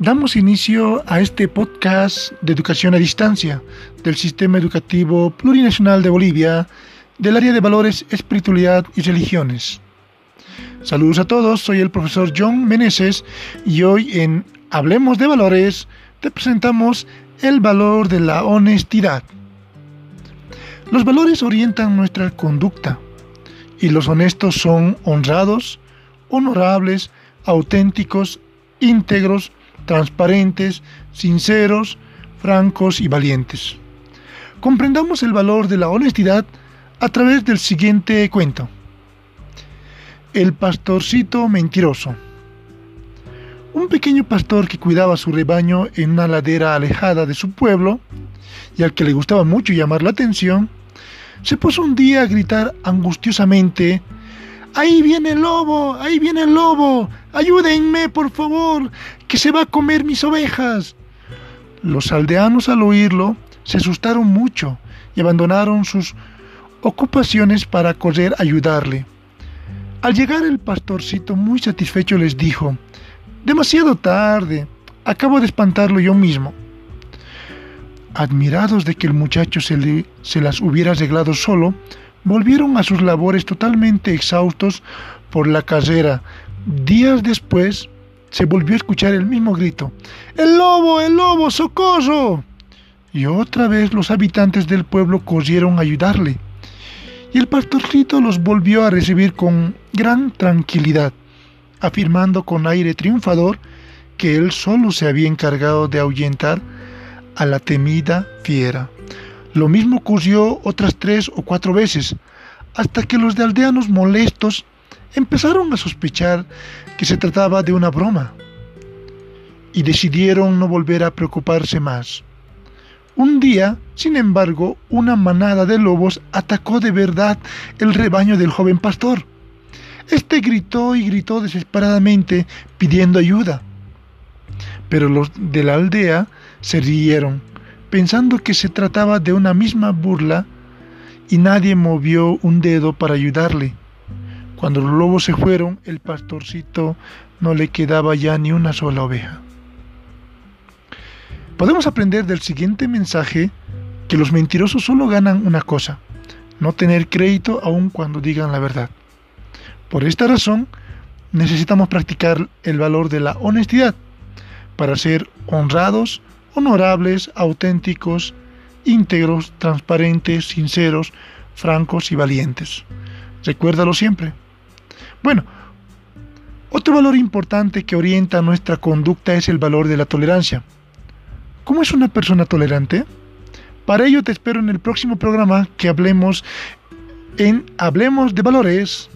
Damos inicio a este podcast de educación a distancia del Sistema Educativo Plurinacional de Bolivia del área de valores, espiritualidad y religiones. Saludos a todos, soy el profesor John Meneses y hoy en Hablemos de Valores te presentamos el valor de la honestidad. Los valores orientan nuestra conducta y los honestos son honrados, honorables, auténticos, íntegros, transparentes, sinceros, francos y valientes. Comprendamos el valor de la honestidad a través del siguiente cuento. El pastorcito mentiroso. Un pequeño pastor que cuidaba su rebaño en una ladera alejada de su pueblo, y al que le gustaba mucho llamar la atención, se puso un día a gritar angustiosamente Ahí viene el lobo, ahí viene el lobo, ayúdenme, por favor, que se va a comer mis ovejas. Los aldeanos al oírlo se asustaron mucho y abandonaron sus ocupaciones para correr a ayudarle. Al llegar el pastorcito muy satisfecho les dijo, demasiado tarde, acabo de espantarlo yo mismo. Admirados de que el muchacho se, se las hubiera arreglado solo, volvieron a sus labores totalmente exhaustos por la carrera. Días después se volvió a escuchar el mismo grito. ¡El lobo! ¡El lobo! ¡Socorro! Y otra vez los habitantes del pueblo corrieron a ayudarle. Y el pastorcito los volvió a recibir con gran tranquilidad, afirmando con aire triunfador que él solo se había encargado de ahuyentar a la temida fiera. Lo mismo ocurrió otras tres o cuatro veces, hasta que los de aldeanos molestos empezaron a sospechar que se trataba de una broma y decidieron no volver a preocuparse más. Un día, sin embargo, una manada de lobos atacó de verdad el rebaño del joven pastor. Este gritó y gritó desesperadamente pidiendo ayuda. Pero los de la aldea se rieron pensando que se trataba de una misma burla y nadie movió un dedo para ayudarle. Cuando los lobos se fueron, el pastorcito no le quedaba ya ni una sola oveja. Podemos aprender del siguiente mensaje que los mentirosos solo ganan una cosa, no tener crédito aun cuando digan la verdad. Por esta razón, necesitamos practicar el valor de la honestidad para ser honrados, honorables, auténticos, íntegros, transparentes, sinceros, francos y valientes. Recuérdalo siempre. Bueno, otro valor importante que orienta nuestra conducta es el valor de la tolerancia. ¿Cómo es una persona tolerante? Para ello te espero en el próximo programa que hablemos en Hablemos de Valores.